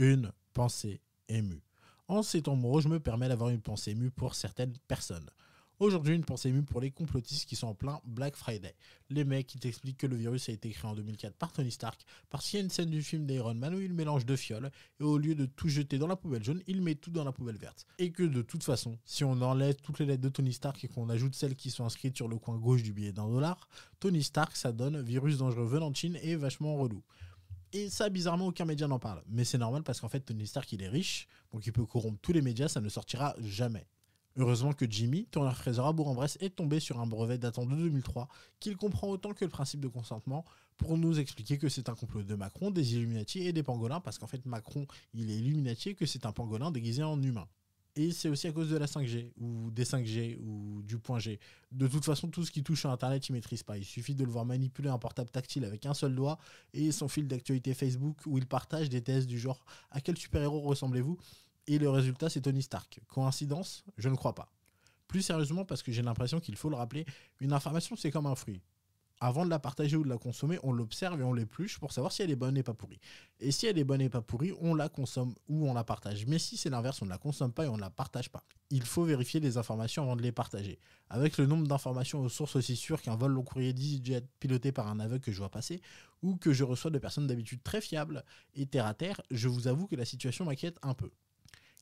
Une pensée émue. En ces temps moraux, je me permets d'avoir une pensée émue pour certaines personnes. Aujourd'hui, une pensée émue pour les complotistes qui sont en plein Black Friday. Les mecs qui t'expliquent que le virus a été créé en 2004 par Tony Stark parce qu'il y a une scène du film d'Iron Man où il mélange deux fioles et au lieu de tout jeter dans la poubelle jaune, il met tout dans la poubelle verte. Et que de toute façon, si on enlève toutes les lettres de Tony Stark et qu'on ajoute celles qui sont inscrites sur le coin gauche du billet d'un dollar, Tony Stark, ça donne virus dangereux venant de Chine et vachement relou. Et ça, bizarrement, aucun média n'en parle. Mais c'est normal parce qu'en fait, Tony Stark, il est riche, donc il peut corrompre tous les médias, ça ne sortira jamais. Heureusement que Jimmy, tourneur fraser à Bourg-en-Bresse, est tombé sur un brevet datant de 2003 qu'il comprend autant que le principe de consentement pour nous expliquer que c'est un complot de Macron, des Illuminati et des pangolins, parce qu'en fait Macron, il est Illuminati et que c'est un pangolin déguisé en humain. Et c'est aussi à cause de la 5G, ou des 5G, ou du point G. De toute façon, tout ce qui touche à Internet, il maîtrise pas. Il suffit de le voir manipuler un portable tactile avec un seul doigt et son fil d'actualité Facebook où il partage des thèses du genre à quel super-héros ressemblez-vous? Et le résultat, c'est Tony Stark. Coïncidence? Je ne crois pas. Plus sérieusement, parce que j'ai l'impression qu'il faut le rappeler, une information, c'est comme un fruit. Avant de la partager ou de la consommer, on l'observe et on l'épluche pour savoir si elle est bonne et pas pourrie. Et si elle est bonne et pas pourrie, on la consomme ou on la partage. Mais si c'est l'inverse, on ne la consomme pas et on ne la partage pas. Il faut vérifier les informations avant de les partager. Avec le nombre d'informations aux sources aussi sûres qu'un vol long courrier d'EasyJet piloté par un aveugle que je vois passer, ou que je reçois de personnes d'habitude très fiables et terre à terre, je vous avoue que la situation m'inquiète un peu.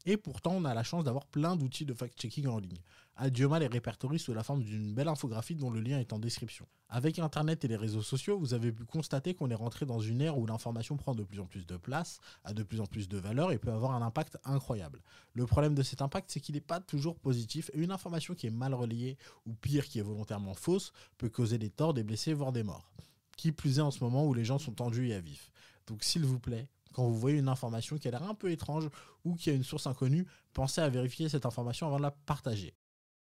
Et pourtant, on a la chance d'avoir plein d'outils de fact-checking en ligne. Adioma les répertorie sous la forme d'une belle infographie dont le lien est en description. Avec Internet et les réseaux sociaux, vous avez pu constater qu'on est rentré dans une ère où l'information prend de plus en plus de place, a de plus en plus de valeur et peut avoir un impact incroyable. Le problème de cet impact, c'est qu'il n'est pas toujours positif et une information qui est mal relayée ou pire, qui est volontairement fausse, peut causer des torts, des blessés, voire des morts. Qui plus est en ce moment où les gens sont tendus et à vif. Donc s'il vous plaît, quand vous voyez une information qui a l'air un peu étrange ou qui a une source inconnue, pensez à vérifier cette information avant de la partager.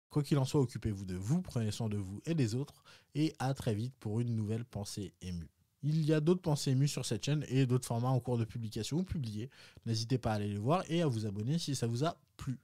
Quoi qu'il en soit, occupez-vous de vous, prenez soin de vous et des autres, et à très vite pour une nouvelle pensée émue. Il y a d'autres pensées émues sur cette chaîne et d'autres formats en cours de publication ou publiés. N'hésitez pas à aller les voir et à vous abonner si ça vous a plu.